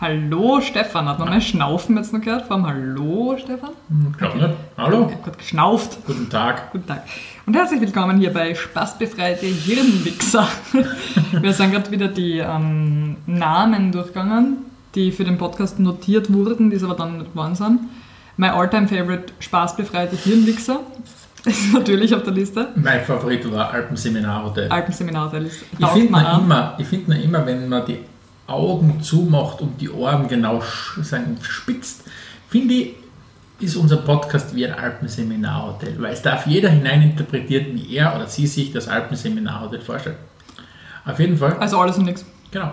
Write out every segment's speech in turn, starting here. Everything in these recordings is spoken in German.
Hallo Stefan, hat man mein Schnaufen jetzt noch gehört? Vor allem Hallo Stefan? Glaub nicht. Hallo, Ich hab gerade geschnauft. guten Tag. Guten Tag. Und herzlich willkommen hier bei Spaßbefreite Hirnwichser. Wir sind gerade wieder die ähm, Namen durchgegangen, die für den Podcast notiert wurden, die es aber dann nicht geworden sind. Mein all-time favorite Spaßbefreite Hirnwichser ist natürlich auf der Liste. Mein Favorit war Alpenseminarhotel. Alpenseminarhotel ist Ich finde immer, ich find immer, wenn man die Augen zumacht und die Ohren genau sagen, spitzt, finde ich, ist unser Podcast wie ein Alpenseminarhotel, weil es darf jeder hineininterpretieren, wie er oder sie sich das Alpenseminarhotel vorstellt. Auf jeden Fall, Also alles und nichts. genau.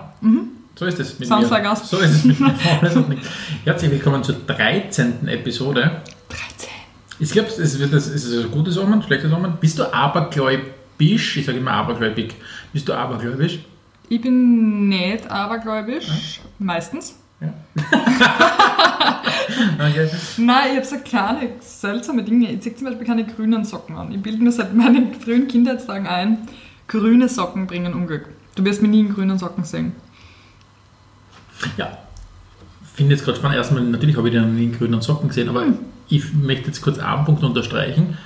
So ist es mit Sounds mir. like us. So ist es mit mir. Alles und nichts. Herzlich willkommen zur 13. Episode. 13. Ich glaube, es wird das, ist es ein gutes Omen, ein schlechtes Omen. Bist du abergläubisch? Ich sage immer abergläubig. Bist du abergläubisch? Ich bin nicht abergläubisch, meistens. Ja. okay. Nein, ich habe so kleine, seltsame Dinge. Ich ziehe zum Beispiel keine grünen Socken an. Ich bilde mir seit meinen frühen Kindheitstagen ein, grüne Socken bringen Unglück. Du wirst mir nie in grünen Socken sehen. Ja. Finde jetzt gerade spannend. Erstmal, natürlich habe ich den in grünen Socken gesehen, aber Hm. ich möchte jetzt kurz einen Punkt unterstreichen,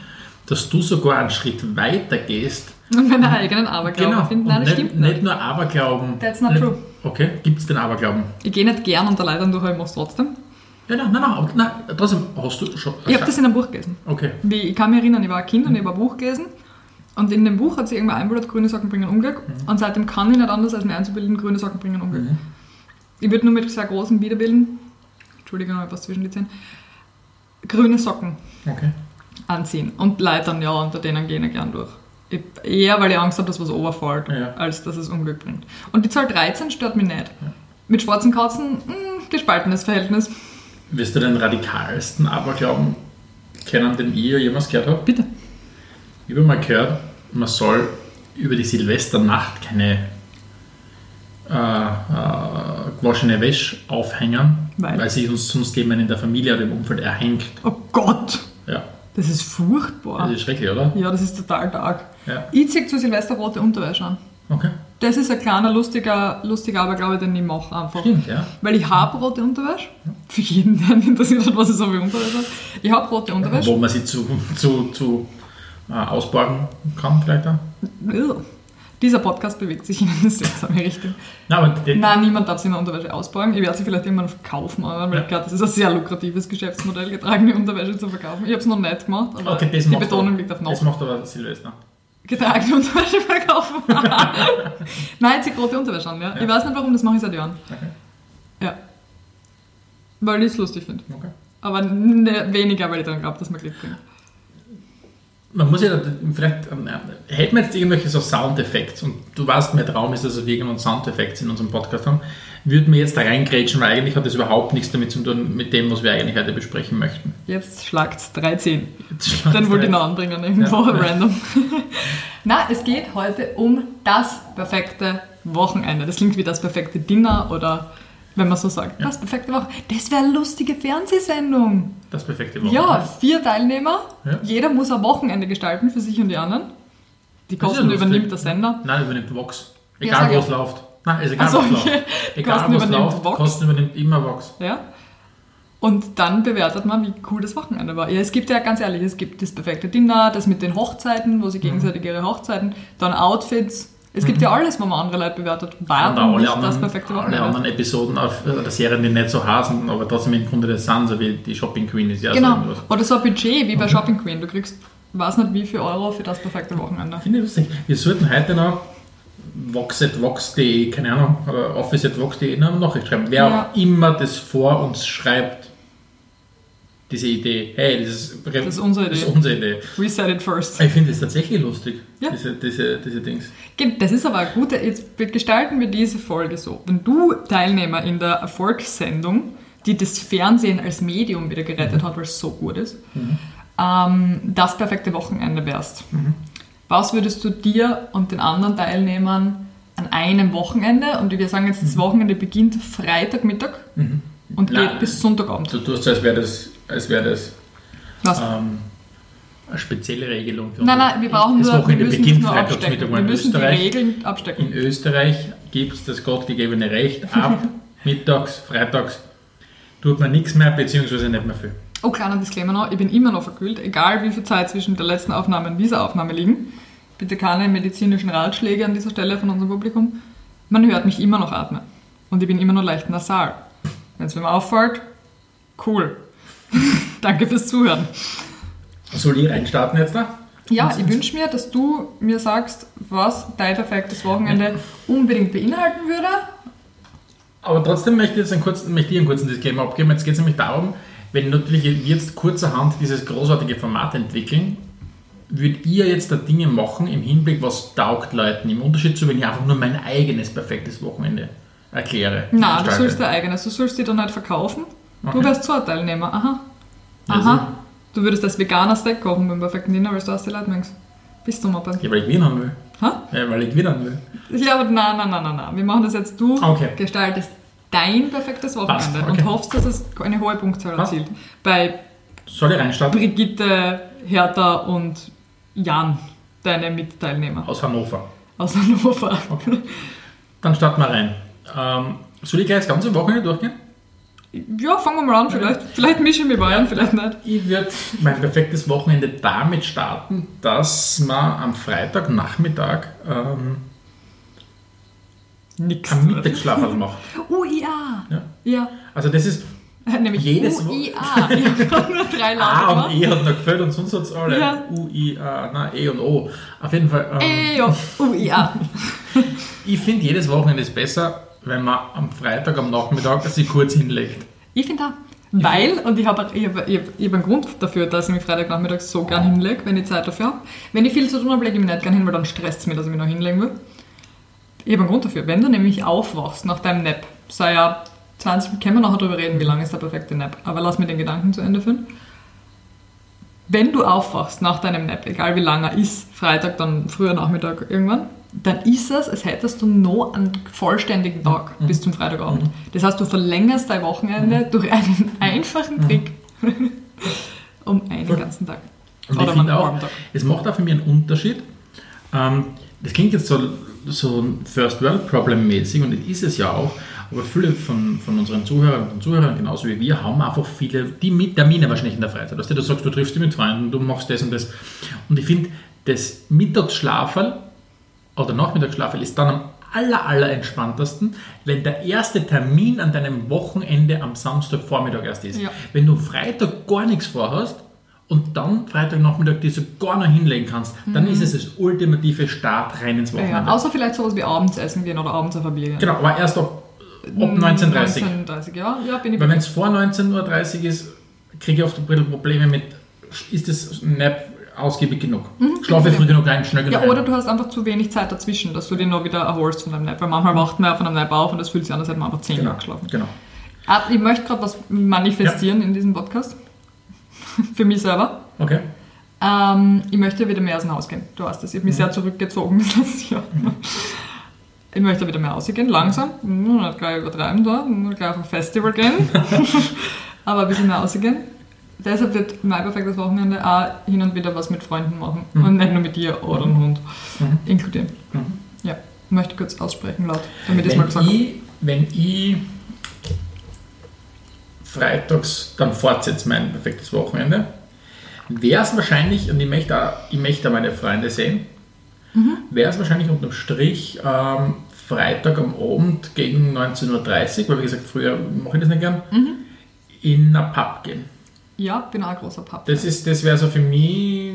dass du sogar einen Schritt weiter gehst. Und meine eigenen Aberglauben finden. Nein, Und das nicht, stimmt nicht. nicht nur Aberglauben. That's not nicht, true. Okay, gibt es den Aberglauben? Ich gehe nicht gern unter Leitern durch, aber ich mache es trotzdem. Ja, nein, nein, nein, aber- nein, trotzdem hast du schon. Ich habe das in einem Buch gelesen. Okay. Wie, ich kann mich erinnern, ich war ein Kind und ich habe ein Buch gelesen. Und in dem Buch hat sich irgendwann eingebildet, grüne Socken bringen Unglück. Und seitdem kann ich nicht anders, als mir einzubilden, grüne Socken bringen Unglück. Ich würde nur mit sehr großen Widerbilden, Entschuldigung, noch etwas zwischen die Zähne, grüne Socken Okay. Anziehen. Und Leitern, ja, unter denen gehen ich gern durch. Ich, eher, weil ich Angst habe, dass was overfällt, Ja. als dass es Unglück bringt. Und die Zahl 13 stört mich nicht. Mit schwarzen Katzen, mh, gespaltenes Verhältnis. Wirst du den radikalsten Aberglauben kennen, den ich jemals gehört habe? Bitte. Ich habe mal gehört, man soll über die Silvesternacht keine äh, äh, gewaschene Wäsche aufhängen, Weil? weil sich sonst, sonst jemand in der Familie oder im Umfeld erhängt. Oh Gott, Ja, das ist furchtbar. das ist schrecklich, oder? Ja, das ist total dark. Ja, Ich ziehe zu Silvester rote Unterwäsche an. okay. Das ist ein kleiner, lustiger, lustiger Aberglaube, den ich mache einfach. Stimmt, ja. Weil ich habe rote Unterwäsche. Für jeden, der ihn interessiert hat, was ich so für Unterwäsche habe. Ich habe rote Unterwäsche. Wo man sie zu, zu, zu äh, ausborgen kann, vielleicht auch. Ugh. Dieser Podcast bewegt sich in eine seltsame Richtung. Nein, Nein, niemand darf sich eine Unterwäsche ausborgen. Ich werde sie vielleicht irgendwann kaufen, aber Ja. glaube, das ist ein sehr lukratives Geschäftsmodell, getragene Unterwäsche zu verkaufen. Ich habe es noch nicht gemacht, aber okay, das die Betonung liegt auf Das noch. macht aber Silvester. Getragene Unterwäsche verkaufen. Nein, ich ziehe rote Unterwäsche an, ja. Ja. Ich weiß nicht warum, das mache ich seit Jahren. Okay. Ja. Weil ich es lustig finde. okay. Aber weniger, weil ich daran glaube, dass man Glück bringt. Man muss ja vielleicht, ähm, hätten wir jetzt irgendwelche so Soundeffekte und du weißt, mein Traum ist, dass wir irgendwann Soundeffekte in unserem Podcast haben, würden wir jetzt da reingrätschen, weil eigentlich hat das überhaupt nichts damit zu tun, mit dem, was wir eigentlich heute besprechen möchten. Jetzt schlagt's 13. Jetzt Dann wollte ich noch anbringen, irgendwo Ja. random. Na, es geht heute um das perfekte Wochenende. Das klingt wie das perfekte Dinner oder wenn man so sagt, das perfekte Wochenende. Das wäre eine lustige Fernsehsendung. Das perfekte Ja, Wochenende. vier Teilnehmer. Ja. Jeder muss ein Wochenende gestalten für sich und die anderen. Die Kosten ja übernimmt der Sender. Nein, übernimmt Vox. Ja, Egal, sag wo ja. es läuft. Nein, ist egal, Ach so, wo es okay. läuft. Egal, Kosten wo es läuft, Vox. Kosten übernimmt immer Vox. Ja. Und dann bewertet man, wie cool das Wochenende war. Ja, es gibt ja ganz ehrlich, es gibt das perfekte Dinner, das mit den Hochzeiten, wo sie gegenseitig ihre Hochzeiten, dann Outfits. Es gibt ja alles, wo man andere Leute bewertet. Warum alle nicht anderen, das perfekte alle Wochenende? anderen Episoden auf, äh, der Serien, die nicht so heißen, aber trotzdem im Grunde das sind, so wie die Shopping Queen ist ja so Genau. irgendwas. Oder so ein Budget wie bei Shopping Queen. Du kriegst, weiß nicht wie viel Euro für das perfekte Wochenende. Finde ich lustig. Wir sollten heute noch vox.vox.de, keine Ahnung, oder office.vox.de noch eine Nachricht schreiben. Wer Ja. auch immer das vor uns schreibt, diese Idee, hey, das ist, Das ist unsere das ist Idee. unsere Idee. We said it first. Ich finde das tatsächlich lustig, Ja. diese, diese, diese Dings. Das ist aber gute, jetzt gestalten wir diese Folge so. Wenn du Teilnehmer in der Erfolgssendung, die das Fernsehen als Medium wieder gerettet hat, weil es so gut ist, ähm, das perfekte Wochenende wärst. Was würdest du dir und den anderen Teilnehmern an einem Wochenende, und wir sagen jetzt, das Wochenende beginnt Freitagmittag und Nein. geht bis Sonntagabend. Du tust als wäre das, als wäre das Was? ähm, eine spezielle Regelung für Nein, uns. nein, wir brauchen das nur, wir Wochenende müssen das beginnt nur abstecken. Wir in müssen die Österreich, Regeln abstecken. in Österreich gibt es das gottgegebene Recht ab mittags, freitags tut man nichts mehr, beziehungsweise nicht mehr viel. Oh, kleiner Disclaimer noch, ich bin immer noch verkühlt, egal wie viel Zeit zwischen der letzten Aufnahme und dieser Aufnahme liegen. Bitte keine medizinischen Ratschläge an dieser Stelle von unserem Publikum. Man hört mich immer noch atmen. Und ich bin immer noch leicht nasal. Wenn es mir auffällt, cool. Danke fürs Zuhören. Soll ich reinstarten jetzt da? Ja, ich wünsche mir, dass du mir sagst, was dein perfektes Wochenende unbedingt beinhalten würde. Aber trotzdem möchte ich jetzt einen kurzen, möchte ich einen kurzen Disclaimer abgeben. Jetzt geht es nämlich darum, wenn natürlich wir jetzt kurzerhand dieses großartige Format entwickeln, würdet ihr jetzt da Dinge machen im Hinblick, was taugt Leuten, im Unterschied zu, wenn ich einfach nur mein eigenes perfektes Wochenende erkläre. Nein, du sollst dein eigenes, du sollst dich da nicht verkaufen. Du Okay. wärst Teilnehmer. aha. Also- Aha. Du würdest das veganer Steak kochen beim perfekten Dinner, weil du aus die Leute meinst. Bist du mal bei. Ja, weil ich gewinnen will. Ha? Ja, weil ich gewinnen will. Ja, aber nein, nein, nein, nein, nein. Wir machen das jetzt. Du Okay. gestaltest dein perfektes Wochenende okay. und hoffst, dass es eine hohe Punktzahl Passt. erzielt. Bei Soll ich reinstarten? Brigitte, Hertha und Jan, deine Mitteilnehmer Aus Hannover. aus Hannover. Dann starten wir rein. Ähm, soll ich gleich das ganze Wochenende durchgehen? Ja, fangen wir mal an. Vielleicht, vielleicht mische ich mich bei an, vielleicht nicht. Ich würde mein perfektes Wochenende damit starten, dass man am Freitagnachmittag ähm, Nix. einen Mittagsschlaf macht. UIA. Ja. Ja. Also das ist Nämlich Jedes UIA. Ich habe nur drei A Laute und E hat noch gefällt und sonst hat es alle. Ja. U, I, A, na, E und O. Auf jeden Fall. Ähm, Ey, ja. UIA. Ich finde, jedes Wochenende ist besser, wenn man am Freitag am Nachmittag sich kurz hinlegt. Ich finde auch. Weil, und ich habe ich hab, ich hab, ich hab einen Grund dafür, dass ich mich Freitagnachmittag so gern hinlege, wenn ich Zeit dafür habe. Wenn ich viel zu tun habe, lege ich mich nicht gern hin, weil dann stresst es mich, dass ich mich noch hinlegen will. Ich habe einen Grund dafür. Wenn du nämlich aufwachst nach deinem Nap, sei ja 20, können wir nachher darüber reden, wie lange ist der perfekte Nap, aber lass mir den Gedanken zu Ende führen. Wenn du aufwachst nach deinem Nap, egal wie lang er ist, Freitag, dann früher Nachmittag irgendwann, dann ist es, als hättest du noch einen vollständigen Tag bis zum Freitagabend. Das heißt, du verlängerst dein Wochenende durch einen einfachen Trick um einen ganzen Tag. Und Oder ich finde auch, es macht auch für mich einen Unterschied. Ähm, das klingt jetzt so, so First World Problem mäßig und das ist es ja auch. Aber viele von, von unseren Zuhörern und Zuhörern, genauso wie wir, haben einfach viele, die mit Termine wahrscheinlich in der Freizeit. Weißt du, du sagst, du triffst dich mit Freunden, du machst das und das. Und ich finde, das Mittagsschlaferl oder Nachmittagsschlaferl ist dann am aller, aller entspanntesten, wenn der erste Termin an deinem Wochenende am Samstagvormittag erst ist. Ja. Wenn du Freitag gar nichts vorhast und dann Freitagnachmittag dir so gar noch hinlegen kannst, dann ist es das ultimative Start rein ins Mhm. Ja, Wochenende. außer vielleicht sowas wie abends essen gehen oder abends auf gehen. Genau, aber erst ab, ab 19.30 Uhr. 19.30 ja, ja, bin ich Weil wenn es vor 19.30 Uhr ist, kriege ich oft ein bisschen Probleme mit, ist das Nap ausgiebig genug? Schlafe ich früh genug rein, schnell genug Mhm. Ja, oder du hast einfach zu wenig Zeit dazwischen, dass du dich noch wieder erholst von deinem Nap. Weil manchmal wacht man ja von einem Nap auf und das fühlt sich an, als hätte man einfach 10 Genau, Jahre geschlafen. genau. Ah, Ich möchte gerade was manifestieren in diesem Podcast. Für mich selber. Okay. Ähm, ich möchte wieder mehr aus dem Haus gehen. Du weißt das. Ich habe mich sehr zurückgezogen bis letztes Jahr. Ich möchte wieder mehr ausgehen, langsam. Hm, Nicht gleich übertreiben da, nicht gleich auf ein Festival gehen. Aber ein bisschen mehr ausgehen. Deshalb wird mein perfektes Wochenende auch hin und wieder was mit Freunden machen. Und nicht nur mit dir oder einem Hund inkludieren. Ja, möchte kurz aussprechen laut, damit ich es mal Wenn gesagt habe. ich, wenn ich freitags dann fortsetze mein perfektes Wochenende, wäre es wahrscheinlich, und ich möchte, auch, ich möchte auch meine Freunde sehen, Mhm. wäre es wahrscheinlich unterm Strich ähm, Freitag am Abend gegen 19.30 Uhr, weil wie gesagt, früher mache ich das nicht gern, Mhm. in einen Pub gehen. Ja, bin auch ein großer Papa. Das, ist- das wäre so für mich,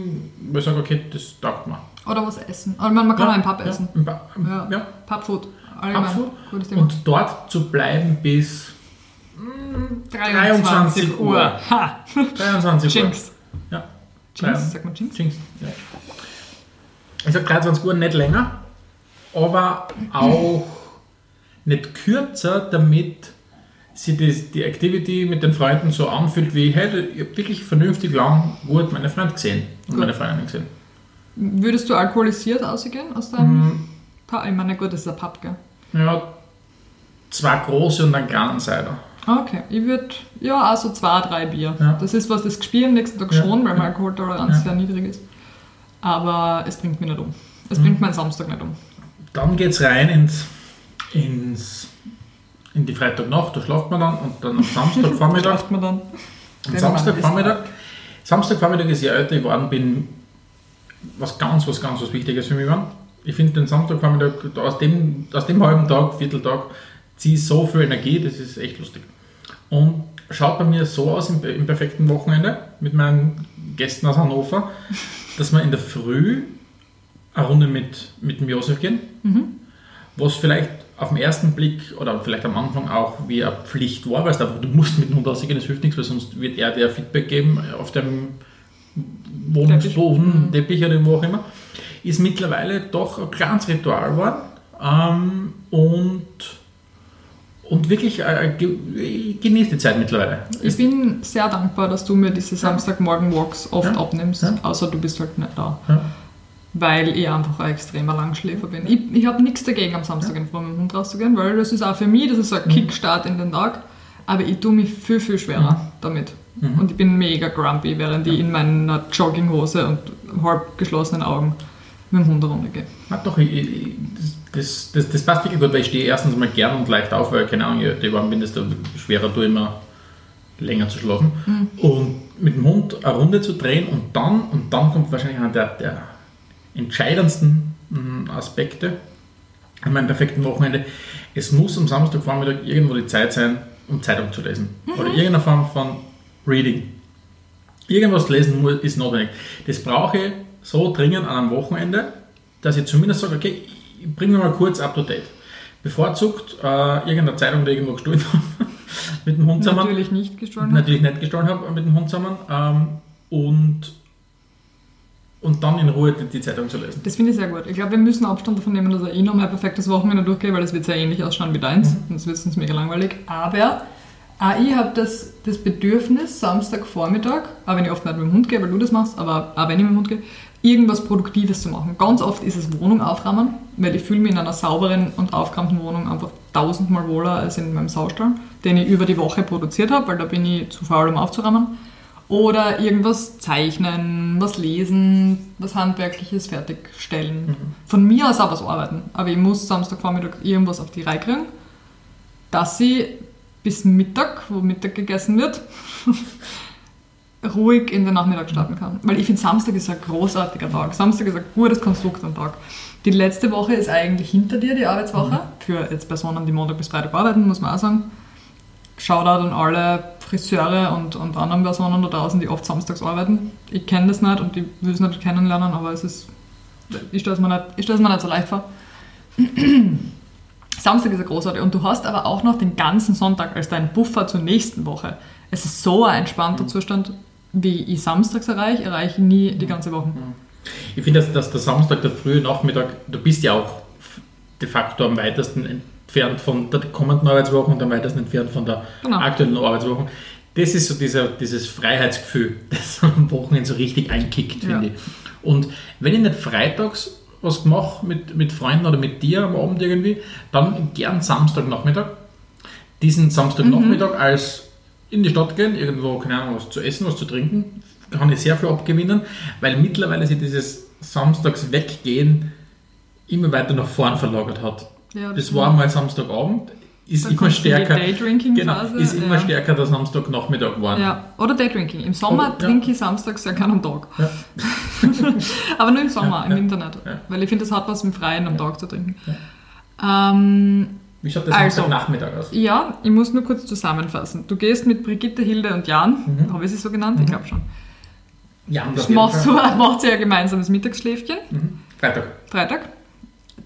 wo ich sage, okay, das taugt mir. Oder was essen. Aber man, man kann auch einen Pub ja, essen. im Pub, Ja. ja. Pubfood. Pubfood. Gutes Thema. Und dort zu bleiben bis 23 Uhr. Ha! 23 Uhr. Jinx. Ja. Jinx, sagt man Jinx? Jinx. Ja. Ich sage 23 Uhr nicht länger, aber auch nicht kürzer, damit sich die, die Activity mit den Freunden so anfühlt, wie hey, ich habe wirklich vernünftig lang gut meine Freunde gesehen und Gut. meine Freundin gesehen. Würdest du alkoholisiert ausgehen aus deinem Mhm. Pub? Ich meine, gut, das ist ein Pub, gell? Ja, zwei große und einen kleinen Cider. Ah, Okay, ich würde, ja, also zwei, drei Bier. Ja. Das ist was, das Gespiel am nächsten Tag Ja. schon, weil meine. Alkoholtoleranz Ja. sehr niedrig ist. Aber es bringt mich nicht um. Es Mhm. bringt meinen Samstag nicht um. Dann geht es rein ins, ins in die Freitagnacht, da schlaft man dann und dann am Samstagvormittag. Schlaft man dann. am Samstagvormittag. Samstagvormittag ist älter ich geworden bin, was ganz, was ganz, was Wichtiges für mich war. Ich finde den Samstagvormittag, aus dem, aus dem halben Tag, Vierteltag, ziehe ich so viel Energie, das ist echt lustig. Und schaut bei mir so aus im, im perfekten Wochenende mit meinen Gästen aus Hannover, dass wir in der Früh eine Runde mit, mit dem Josef gehen, was vielleicht auf den ersten Blick oder vielleicht am Anfang auch wie eine Pflicht war, weil es einfach, du musst mit dem Hund rausgehen, das hilft nichts, weil sonst wird er dir Feedback geben auf dem Wohnungsboden, Teppich oder wo auch immer, ist mittlerweile doch ein kleines Ritual geworden ähm, und, und wirklich äh, ge- ich genieße die Zeit mittlerweile. Ich bin sehr dankbar, dass du mir diese Samstagmorgen-Walks oft Ja. abnimmst, Ja. außer du bist halt nicht da. Ja. Weil ich einfach ein extremer Langschläfer bin. Ich, ich habe nichts dagegen, am Samstag in Früh mit dem Hund rauszugehen, weil das ist auch für mich, das ist so ein Kickstart in den Tag. Aber ich tue mich viel, viel schwerer damit. Und ich bin mega grumpy, während ich in meiner Jogginghose und halb geschlossenen Augen mit dem Hund heruntergehe. Ja, doch, ich, ich, das, das, das passt wirklich gut, weil ich stehe erstens mal gern und leicht auf, weil, keine Ahnung, je ich geworden bin, desto schwerer tue immer länger zu schlafen. Und mit dem Hund eine Runde zu drehen und dann, und dann kommt wahrscheinlich einer der, der entscheidendsten mm, Aspekte an meinem perfekten Wochenende. Es muss am Samstagvormittag irgendwo die Zeit sein, um Zeitung zu lesen. Oder irgendeine Form von Reading. Irgendwas lesen muss, ist notwendig. Das brauche ich so dringend an einem Wochenende, dass ich zumindest sage, okay, ich bringe mal kurz up to date. Bevorzugt äh, irgendeine Zeitung, die ich irgendwo gestohlen habe, mit dem Hund zusammen. Natürlich nicht gestohlen. Natürlich nicht gestohlen habe mit dem Hund zusammen. Ähm, und, und dann in Ruhe die, die Zeitung zu lesen. Das finde ich sehr gut. Ich glaube, wir müssen Abstand davon nehmen, dass ich noch mein perfektes Wochenende durchgehe, weil das wird sehr ähnlich ausschauen wie deins. Sonst wird es uns mega langweilig. Aber auch ich habe das, das Bedürfnis, Samstagvormittag, auch wenn ich oft nicht mit dem Hund gehe, weil du das machst, aber auch wenn ich mit dem Hund gehe, irgendwas Produktives zu machen. Ganz oft ist es Wohnung aufräumen, weil ich fühle mich in einer sauberen und aufgeräumten Wohnung einfach tausendmal wohler als in meinem Saustall, den ich über die Woche produziert habe, weil da bin ich zu faul, um aufzuräumen. Oder irgendwas zeichnen, was lesen, was Handwerkliches fertigstellen. Von mir aus auch was arbeiten. Aber ich muss Samstagvormittag irgendwas auf die Reihe kriegen, dass ich bis Mittag, wo Mittag gegessen wird, ruhig in den Nachmittag starten kann. Weil ich finde, Samstag ist ein großartiger Tag. Samstag ist ein gutes Konstrukt am Tag. Die letzte Woche ist eigentlich hinter dir, die Arbeitswoche. Für jetzt Personen, die Montag bis Freitag arbeiten, muss man auch sagen. Shoutout an alle Friseure und, und anderen Personen da draußen, die oft samstags arbeiten. Ich kenne das nicht und ich will es nicht kennenlernen, aber es ist, ich stelle es mir, nicht- ich stell's mir nicht so leicht vor. Samstag ist ja großartig und du hast aber auch noch den ganzen Sonntag als dein Buffer zur nächsten Woche. Es ist so ein entspannter Zustand, wie ich samstags erreiche, erreiche ich nie die ganze Woche. Ich finde, dass, dass der Samstag, der frühe Nachmittag, du bist ja auch de facto am weitesten entfernt von der kommenden Arbeitswoche und am weitesten entfernt von der Genau. aktuellen Arbeitswoche. Das ist so dieser, dieses Freiheitsgefühl, das am Wochenende so richtig einkickt, finde Ja. ich. Und wenn ich nicht freitags was mache mit, mit Freunden oder mit dir am Abend irgendwie, dann gern Samstagnachmittag. Diesen Samstagnachmittag als in die Stadt gehen, irgendwo, keine Ahnung, was zu essen, was zu trinken, kann ich sehr viel abgewinnen, weil mittlerweile sich dieses Samstags weggehen immer weiter nach vorn verlagert hat. Ja, Das war mal Samstagabend, ist immer stärker. Genau, ist immer ja. stärker der Samstagnachmittag geworden. Ja, oder Daydrinking. Im Sommer Oder- trinke ich samstags ja keinen Tag. Ja. Aber nur im Sommer, im. Winter nicht. Weil ich finde, das hat was im Freien am Tag zu trinken. Ähm, Wie schaut der Also. Samstagnachmittag aus? ja, ich muss nur kurz zusammenfassen. Du gehst mit Brigitte, Hilde und Jan, Mhm. habe ich sie so genannt? Ich glaube schon. Ja, und auf Das Fall. du, macht ihr ja gemeinsames Mittagsschläfchen, Mhm. Freitag. Freitag.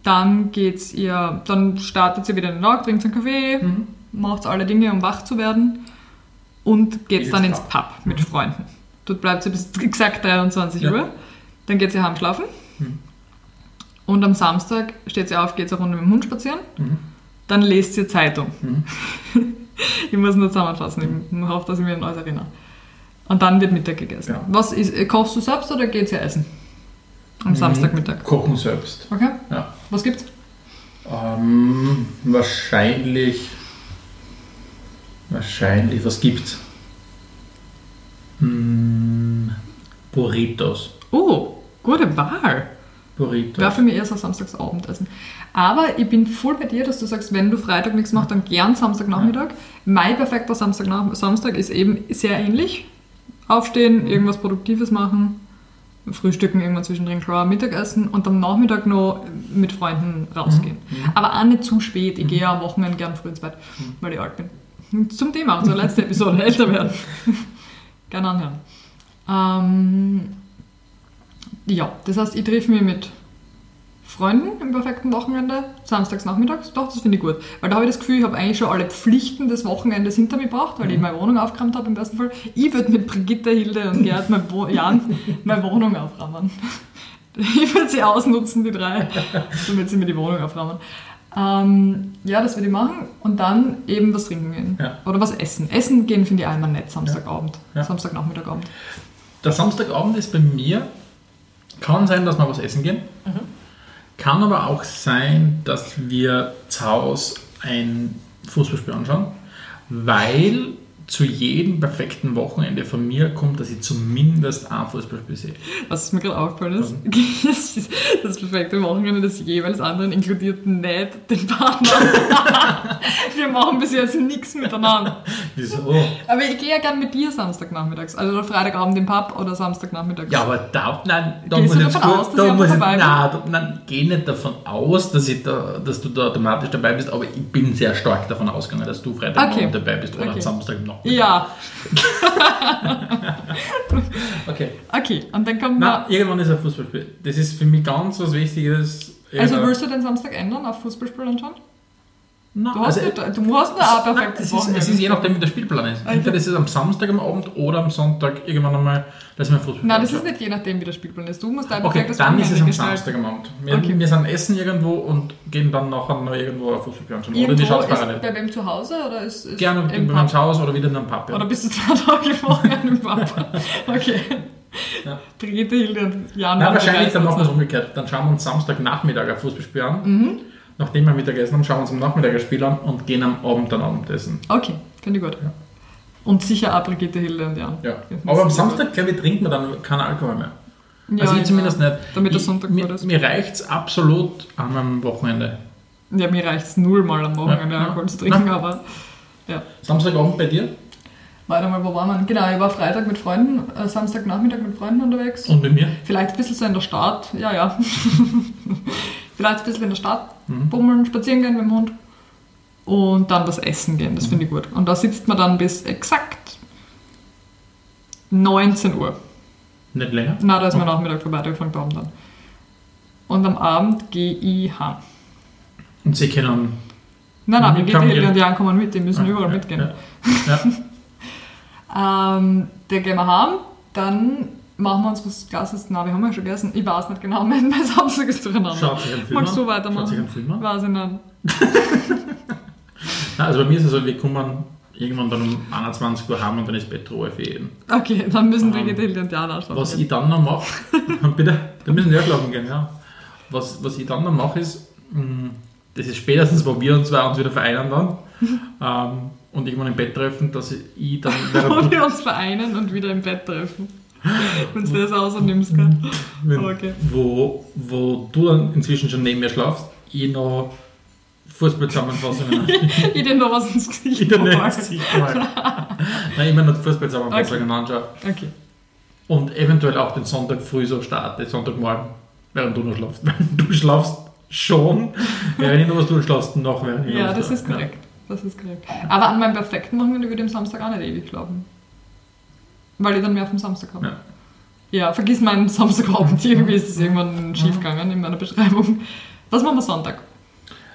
Dann geht's ihr, dann startet ihr wieder in den Tag, trinkt einen Kaffee, Mhm. macht alle Dinge, um wach zu werden und geht dann ins Pub mit Freunden. Dort bleibt sie bis exakt 23 Ja. Uhr. Dann geht sie heim schlafen. Mhm. Und am Samstag steht sie auf, geht eine Runde mit dem Hund spazieren. Mhm. Dann lest sie Zeitung. Mhm. ich muss nur zusammenfassen, ich hoffe, dass ich mich an alles erinnere. Und dann wird Mittag gegessen. Ja. Was ist, äh, kochst du selbst oder geht sie essen? Am Mhm. Samstagmittag. Kochen selbst. Okay. Ja. Was gibt's? Ähm, wahrscheinlich. Wahrscheinlich. Was gibt's? Hm, Burritos. Oh, gute Wahl. Burrito. Wäre für mich eher so Samstagsabendessen. Aber ich bin voll bei dir, dass du sagst, wenn du Freitag nichts machst, dann gern Samstagnachmittag. Mein perfekter Samstag, Samstag ist eben sehr ähnlich. Aufstehen, irgendwas Produktives machen, Frühstücken irgendwann zwischendrin, klar, Mittagessen und am Nachmittag noch mit Freunden rausgehen. Aber auch nicht zu spät. Ich gehe ja am Wochenende gern früh ins Bett, weil ich alt bin. Zum Thema unserer letzten Episode, älter werden. Gerne anhören. Ähm, ja, das heißt, ich treffe mich mit Freunden im perfekten Wochenende, samstags nachmittags. Doch, das finde ich gut. Weil da habe ich das Gefühl, ich habe eigentlich schon alle Pflichten des Wochenendes hinter mir gebracht, weil ich meine Wohnung aufgeräumt habe im besten Fall. Ich würde mit Brigitte, Hilde und Gerd, mein Wo Jan, meine Wohnung aufräumen. Ich würde sie ausnutzen, die drei, damit sie mir die Wohnung aufräumen. Ähm, ja, das würde ich machen und dann eben was trinken gehen. Ja. Oder was essen. Essen gehen finde ich einmal nett, Samstagabend. Ja. Samstagnachmittagabend. Der Samstagabend ist bei mir, kann sein, dass wir was essen gehen. Kann aber auch sein, dass wir zu Hause ein Fußballspiel anschauen, weil zu jedem perfekten Wochenende von mir kommt, dass ich zumindest ein Fußballspiel sehe. Was mir gerade aufgefallen ist, das das perfekte Wochenende des jeweils anderen inkludiert nicht den Partner. Wir machen bis jetzt nichts miteinander. Wieso? Aber ich gehe ja gern mit dir Samstagnachmittags. Also Freitagabend im Pub oder Samstagnachmittags. Ja, aber da, nein, da Gehst muss ich davon aus, dass da ich muss ich, nein, da, nein, geh nicht davon aus, dass, ich da, dass du da automatisch dabei bist, aber ich bin sehr stark davon ausgegangen, dass du Freitagabend Okay. dabei bist oder Okay. Samstag noch. Ja, Okay. okay. Und dann kommt Na, man. irgendwann ist ein Fußballspiel. Das ist für mich ganz was Wichtiges. Also willst du den Samstag ändern auf Fußballspiel anschauen? Nein, Du hast, also, nicht, du hast noch ein Nein, perfektes es, ist, es ist je nachdem, wie der Spielplan ist. Okay. Entweder ist es am Samstag am Abend oder am Sonntag irgendwann einmal, dass wir Fußball Nein, das ist nicht je nachdem, wie der Spielplan ist. Du musst ein Okay, dann ist es am gestalten. Samstag am Abend. Wir, Okay. wir sind essen irgendwo und gehen dann nachher noch irgendwo ein Fußball anschauen. Oder wie schaut parallel? bei wem zu Hause oder ist, ist Gerne im bei meinem Pub? Haus oder wieder in einem Pub. ja. Oder bist du zwei Tage vorher im Pub? Okay. Ja. Brigitte, Hilde und Jan Nein, wahrscheinlich dann machen wir es umgekehrt. Dann schauen wir uns Samstagnachmittag ein Fußballspiel an. Mhm. Nachdem wir Mittagessen haben, schauen wir uns am Nachmittag ein Spiel an und gehen am Abend dann Abendessen. Okay, finde ich gut. Ja. Und sicher auch Brigitte, Hilde und Jan. Ja. Aber am Samstag, glaube ich, trinken wir dann keinen Alkohol mehr. gut. also Ja, ich zumindest ja. nicht. Damit der Sonntag gut ist. Mir reicht es absolut einem Wochenende. Ja, mir reicht es null mal am Wochenende Ja, ja. Alkohol zu trinken, aber ja. Samstagabend bei dir Warte mal, wo war man? Genau, ich war Freitag mit Freunden, äh, Samstagnachmittag mit Freunden unterwegs. und bei mir. Vielleicht ein bisschen so in der Stadt, ja, ja. Vielleicht ein bisschen in der Stadt Mhm. bummeln, spazieren gehen mit dem Hund. Und dann was essen gehen, das finde ich gut. Und da sitzt man dann bis exakt 19 Uhr. Nicht länger. Na, da ist mein Nachmittag vorbei, da fängt Abend an. Und am Abend gehe ich heim. Und sie können. Nein, nein, Hilde gehen. und Jan kommen mit, die müssen Ah, überall ja, mitgehen. Ja. Ja. Ähm, da gehen wir heim, dann machen wir uns was Glasses. Nein, wir haben ja schon gegessen. Ich weiß nicht genau, mein, mein Samstag ist durcheinander. Schaut sich einen Film Magst du weitermachen? Schaut sich einen Film an. Weiß ich nicht. Nein, also bei mir ist es so, wir kommen irgendwann dann um 21 Uhr heim und dann ist Bettruhe für jeden. Okay, dann müssen Ähm, Hilde und Jan auch schlafen Was gehen. ich dann noch mache, bitte, da müssen wir ja schlafen gehen, ja. Was, was ich dann noch mache ist, mh, das ist spätestens, wo wir uns zwei uns wieder vereinen dann ähm, und irgendwann im Bett treffen, dass ich dann, Wo wir uns vereinen und wieder im Bett treffen. Wenn du das außernimmst, gell? wenn, Okay. wo, wo du dann inzwischen schon neben mir schlafst, ich noch Fußballzusammenfassungen Ich dir noch was ins Gesicht in der male. Netzsicht mal. Nein, immer noch Fußballzusammenfassungen anschaue. Okay. Und eventuell auch den Sonntag früh so starte, Sonntagmorgen, während du noch schlafst. Weil du schlafst schon, während ich noch was tue, schlafst du noch, während ich noch Ja, was das ist korrekt. Das ist korrekt. Aber an meinem perfekten Wochenende würde ich am Samstag auch nicht ewig schlafen. Weil ich dann mehr auf dem Samstag habe. Ja. Ja, vergiss meinen Samstagabend. Irgendwie ist es irgendwann schief gegangen in meiner Beschreibung. Was machen wir Sonntag?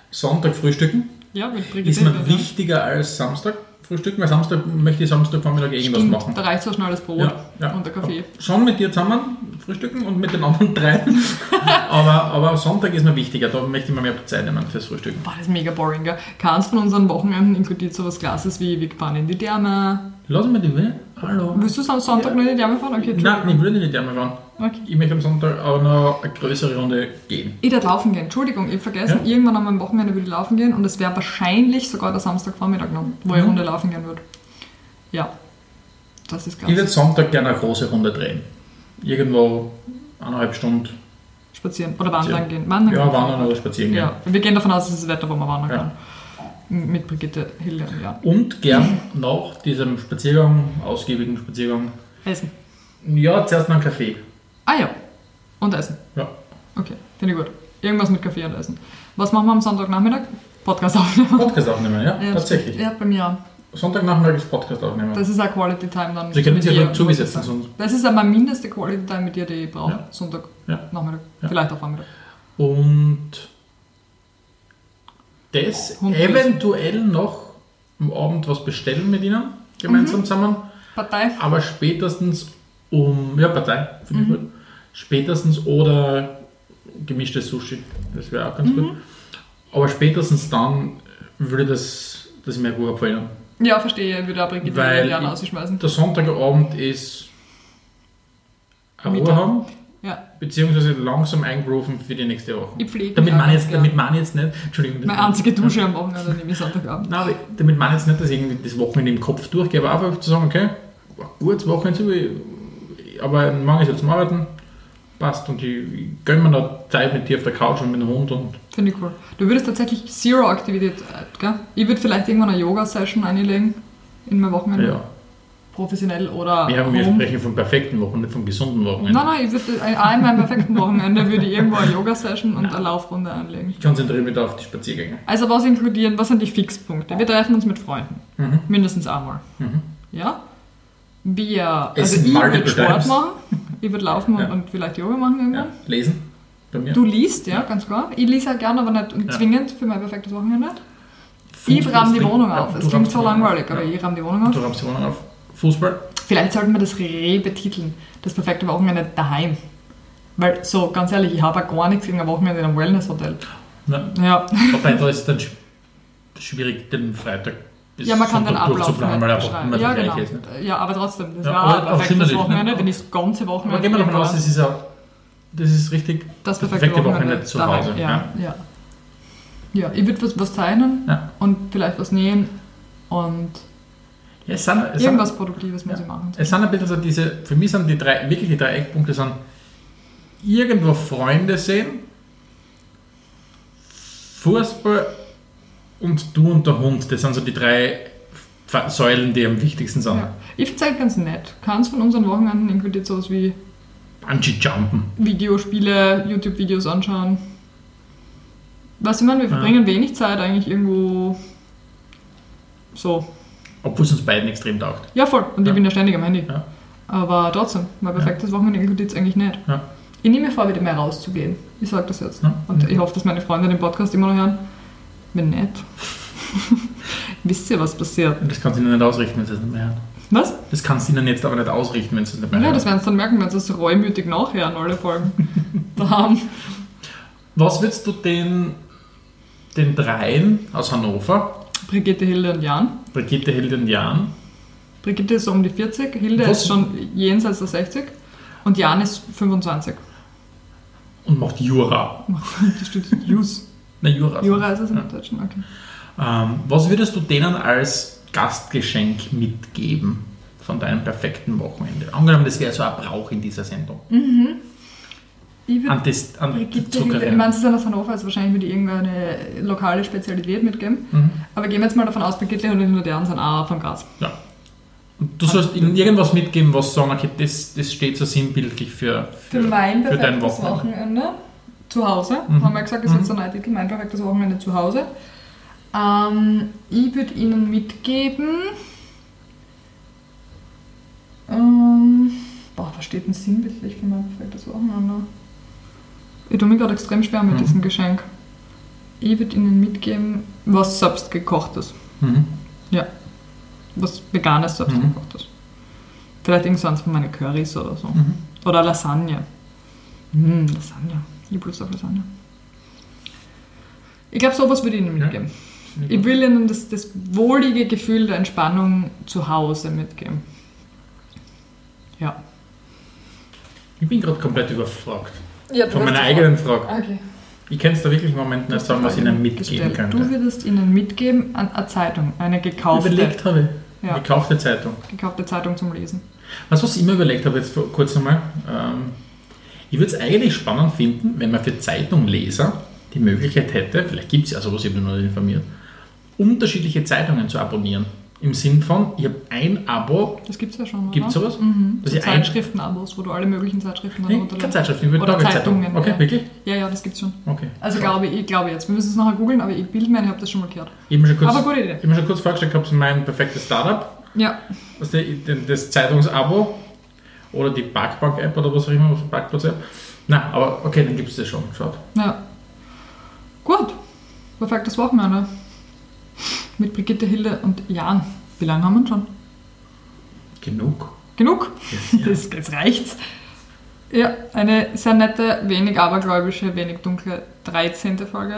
Sonntag frühstücken Ja, mit Brigitte. ist mir wichtiger als Samstag frühstücken, weil Samstag möchte ich Samstagvormittag irgendwas Stimmt, machen. da reicht so schnell das Brot Ja, ja. und der Kaffee. Schon mit dir zusammen frühstücken und mit den anderen drei. aber, aber Sonntag ist mir wichtiger, da möchte ich mir mehr Zeit nehmen fürs Frühstücken. Boah, das ist mega boring, gell? Keins von unseren Wochenenden inkludiert sowas Klasses wie wir fahren in die Therme. Lass mir die Will. Hallo. Willst du am Sonntag Ja. noch in die Therme fahren? Okay, Nein, ich würde nicht in die Therme fahren. Okay. Ich möchte am Sonntag aber noch eine größere Runde gehen. Ich darf laufen gehen. Entschuldigung, ich habe vergessen, Ja. irgendwann an meinem Wochenende würde ich laufen gehen und es wäre wahrscheinlich sogar der Samstagvormittag noch, wo ich eine Mhm. Runde laufen gehen würde. Ja, das ist Ich würde. Sonntag gerne eine große Runde drehen. Irgendwo eineinhalb Stunden spazieren oder wandern gehen. Wandern Ja, gehen. wandern oder spazieren gehen. Ja, wir gehen davon aus, es ist das Wetter, wo man wandern Ja. kann. Mit Brigitte, Hilde und Jan. Und gern nach diesem Spaziergang, ausgiebigen Spaziergang, Essen. ja, zuerst noch einen Kaffee. Ah ja. Und Essen. Ja. Okay, finde ich gut. Irgendwas mit Kaffee und Essen. Was machen wir am Sonntagnachmittag? Podcast aufnehmen. Podcast aufnehmen, ja, Ja, tatsächlich. Ja, bei mir auch. Sonntagnachmittag ist Podcast aufnehmen. Das ist auch Quality Time dann. Sie können sich dir, ja zugesetzen. Das ist aber mindeste Quality Time mit dir, die ich brauche. Ja. Sonntag, Ja. Nachmittag. Ja. Vielleicht auch Vormittag. Und das Hund eventuell noch am Abend was bestellen mit ihnen, gemeinsam Mhm. zusammen. Partei. Aber spätestens um, ja, Partei, finde ich Mhm. gut. Spätestens oder gemischtes Sushi, das wäre auch ganz Mhm. gut. Aber spätestens dann würde das, das mir gut gefallen. Ja, verstehe. Ich würde auch Brigitte Weil und Jan ich- ausschmeißen. Der Sonntagabend ist eine Ruhe haben, Ja, beziehungsweise langsam eingrooven für die nächste Woche. ich pflege Damit man jetzt, ganz damit man jetzt nicht, Entschuldigung, Meine einzige Dusche am Wochenende nehme ich Sonntagabend. Nein, damit ich jetzt nicht, dass ich irgendwie das Wochenende im Kopf durchgehe, aber einfach zu sagen, okay, gutes Wochenende, wie- aber morgen ist jetzt zum Arbeiten, passt und ich, ich gönne mir noch Zeit mit dir auf der Couch und mit dem Hund und Finde ich cool. Du würdest tatsächlich Zero-Aktivität, äh, gell? Ich würde vielleicht irgendwann eine Yoga-Session einlegen in mein Wochenende. ja. Professionell oder Wir, haben, wir home. sprechen vom perfekten Wochenende, vom gesunden Wochenende. Nein, nein, ich würde in meinem perfekten Wochenende würde ich irgendwo eine Yoga-Session und eine Laufrunde einlegen. Ich konzentriere mich da auf die Spaziergänge. Also was inkludieren, was sind die Fixpunkte? Wir treffen uns mit Freunden. Mhm. Mindestens einmal. Mhm. Ja? Wir, also ich würde Sport times. machen, ich würde laufen Ja. und, vielleicht Yoga machen Ja. irgendwann. Lesen bei mir. Du liest, ja, ganz klar. Ich lese auch gerne, aber nicht Ja. zwingend für mein perfektes Wochenende. Ich rahm die Wohnung ja, auf. Es klingt so langweilig, aber ja. ich rahm die Wohnung auf. Du rammst die Wohnung auf. Fußball? Vielleicht sollten wir das rebetiteln. Das perfekte Wochenende daheim. Weil, so, ganz ehrlich, ich habe auch gar nichts gegen ein Wochenende in einem Wellness-Hotel. Ja. Ja, Wobei, da ist es dann sch- schwierig, den Freitag bis ja man kann den Sonntag Ablauf durchzuplanen, weil einfach immer Ja, genau. Ist. Ne? Ja, aber trotzdem, das Ja, auch ein auch perfektes ne? Wochenende, wenn ich das ganze Wochenende... Aber gehen wir davon aus, das ist, ja, das ist richtig das perfekte, perfekte Wochenende, Wochenende zu daheim. Hause, Ja, ja. ja. ich würde was, was zeichnen Ja. und vielleicht was nähen und Ja, es sind, es sind, irgendwas Produktives muss Ja. ich machen. es sind ein bisschen so diese, für mich sind die drei, wirklich die drei Eckpunkte sind irgendwo Freunde sehen, Fußball und du und der Hund. Das sind so die drei Säulen, die am wichtigsten sind. Ja. Ich finde es halt ganz nett. Keins von unseren Wochenenden inkludiert sowas wie Bungee-Jumpen. Videospiele, YouTube-Videos anschauen. Was ich meine, wir Ja. verbringen wenig Zeit eigentlich irgendwo so. Obwohl es uns beiden extrem taugt. Ja, voll. Und Ja. ich bin ja ständig am Handy. Ja. Aber trotzdem, mein perfektes Wochenende inkludiert es eigentlich nicht. Ja. Ich nehme mir vor, wieder mehr rauszugehen. Ich sage das jetzt. Ja. Und ich hoffe, dass meine Freunde den Podcast immer noch hören. Wenn nicht, wisst ihr, was passiert. Das kannst du ihnen nicht ausrichten, wenn sie es nicht mehr hören. Was? Das kannst du ihnen jetzt aber nicht ausrichten, wenn sie es nicht mehr Ja, hören. das werden sie dann merken, wenn sie es reumütig nachhören, alle Folgen. Was würdest du den, den dreien aus Hannover, Brigitte, Hilde und Jan. Brigitte, Hilde und Jan, Brigitte ist so um die 40, Hilde Was? ist schon jenseits der 60 und Jan ist 25. und macht Jura. Das steht Jus. Na, Jura. Jura ist es im Ja. Deutschen, okay. Ähm, was würdest du denen als Gastgeschenk mitgeben von deinem perfekten Wochenende? Angenommen, das wäre so ein Brauch in dieser Sendung. Ich das, an Brigitte, Hilde, Zuckerrennen. ich meine, sie sind aus Hannover, also wahrscheinlich würde ich irgendeine lokale Spezialität mitgeben. Mhm. Aber gehen wir jetzt mal davon aus, Brigitte und und Jan sind auch von Graz. Ja. Und du sollst ihnen irgendwas mitgeben, was sagen, okay, das, das steht so sinnbildlich für, Für, für, mein für dein Wochenende. Wochenende. zu Hause, Mhm. haben wir gesagt, ist jetzt der neue Titel, mein perfektes Wochenende zu Hause. Ähm, ich würde Ihnen mitgeben, ähm, boah, was steht denn sinnbildlich für mein perfektes Wochenende? Ich tue mir gerade extrem schwer mit Mhm. diesem Geschenk. Ich würde Ihnen mitgeben, was selbst gekochtes. Mhm. Was veganes selbst Mhm. gekochtes. Vielleicht irgendwas von meinen Currys oder so. Mhm. Oder Lasagne. Mm, Lasagne. Ich habe Lust auf Lasagne. Ich glaube, sowas würde ich Ihnen Ja. mitgeben. Ich will Ihnen das, das wohlige Gefühl der Entspannung zu Hause mitgeben. Ja. Ich bin gerade komplett überfragt. Ja Von meiner eigenen Frage. Okay. Ich kann es da wirklich im Moment nicht sagen, was ich ihnen mitgeben Gestellt. könnte. Du würdest Ihnen mitgeben an eine Zeitung, eine gekaufte, Überlegt habe ich. Ja. Gekaufte Zeitung. gekaufte Zeitung zum Lesen. Was, was ich immer überlegt habe, jetzt vor- kurz nochmal, ähm, Ich würde es eigentlich spannend finden, wenn man für Zeitungleser die Möglichkeit hätte, vielleicht gibt es ja sowas, ich bin noch nicht informiert, unterschiedliche Zeitungen zu abonnieren. Im Sinn von, ich habe ein Abo, Das gibt es ja schon, gibt es sowas? Mhm. So ich Zeitschriftenabos, wo du alle möglichen Zeitschriften Nee, runterlädst. keine Zeitschrift, ich würde Oder. Zeitungen. Okay, ja. wirklich? Ja, ja, das gibt's schon. Okay. Also Schau. glaube ich, ich glaube jetzt. Wir müssen es nachher googeln, aber ich bilde mir ein, ich habe das schon mal gehört. Ich habe schon kurz, Aber gute Idee. ich hab mir schon kurz vorgestellt gehabt, mein perfektes Startup, Ja, was den- das Zeitungsabo oder die Parkbank-App oder was auch immer, Parkplatz-App. Na, aber okay, dann gibt es das schon. Schaut. ja. Gut. Perfektes Wochenende. Mit Brigitte, Hilde und Jan. Wie lange haben wir schon? Genug. Genug? Ja. Das, das reicht's. Ja, eine sehr nette, wenig abergläubische, wenig dunkle 13. Folge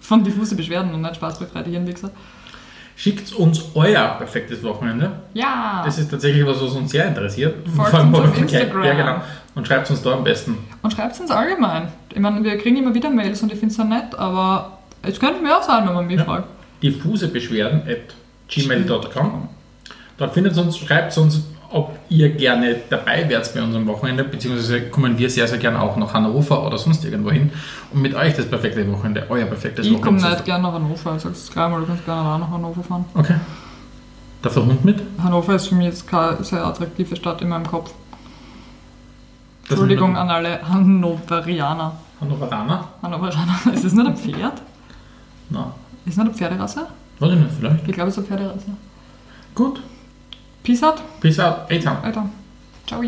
von diffuse Beschwerden und nicht spaßbefreite Hirnwichser. Schickt uns euer perfektes Wochenende. Ja! Das ist tatsächlich was, was uns sehr interessiert. Folgt Vor allem uns auf. Instagram. Ja, genau. Und schreibt uns da am besten. Und schreibt uns allgemein. Ich meine, wir kriegen immer wieder Mails und ich finde es ja nett, aber es könnte mehr sein, wenn man mich Ja. fragt. Diffuse Beschwerden at gmail.com. Dort findet uns, schreibt uns, ob ihr gerne dabei wärt bei unserem Wochenende, beziehungsweise kommen wir sehr, sehr gerne auch nach Hannover oder sonst irgendwo hin, um mit euch das perfekte Wochenende, euer perfektes Ich komme Wochenende nicht gerne nach Hannover, ich sag's gleich mal, du kannst gerne auch nach Hannover fahren. Okay. Darf der Hund mit? Hannover ist für mich jetzt keine sehr attraktive Stadt in meinem Kopf. Das Entschuldigung an alle Hannoverianer. Hannoveraner? Hannoveraner, ist das nicht ein Pferd? Nein. Ist nicht eine Pferderasse? Weiß ich nicht, vielleicht. Ich glaube, es ist eine Pferderasse. Gut. Peace out, Peace out. Zusammen. Alter. Ciao.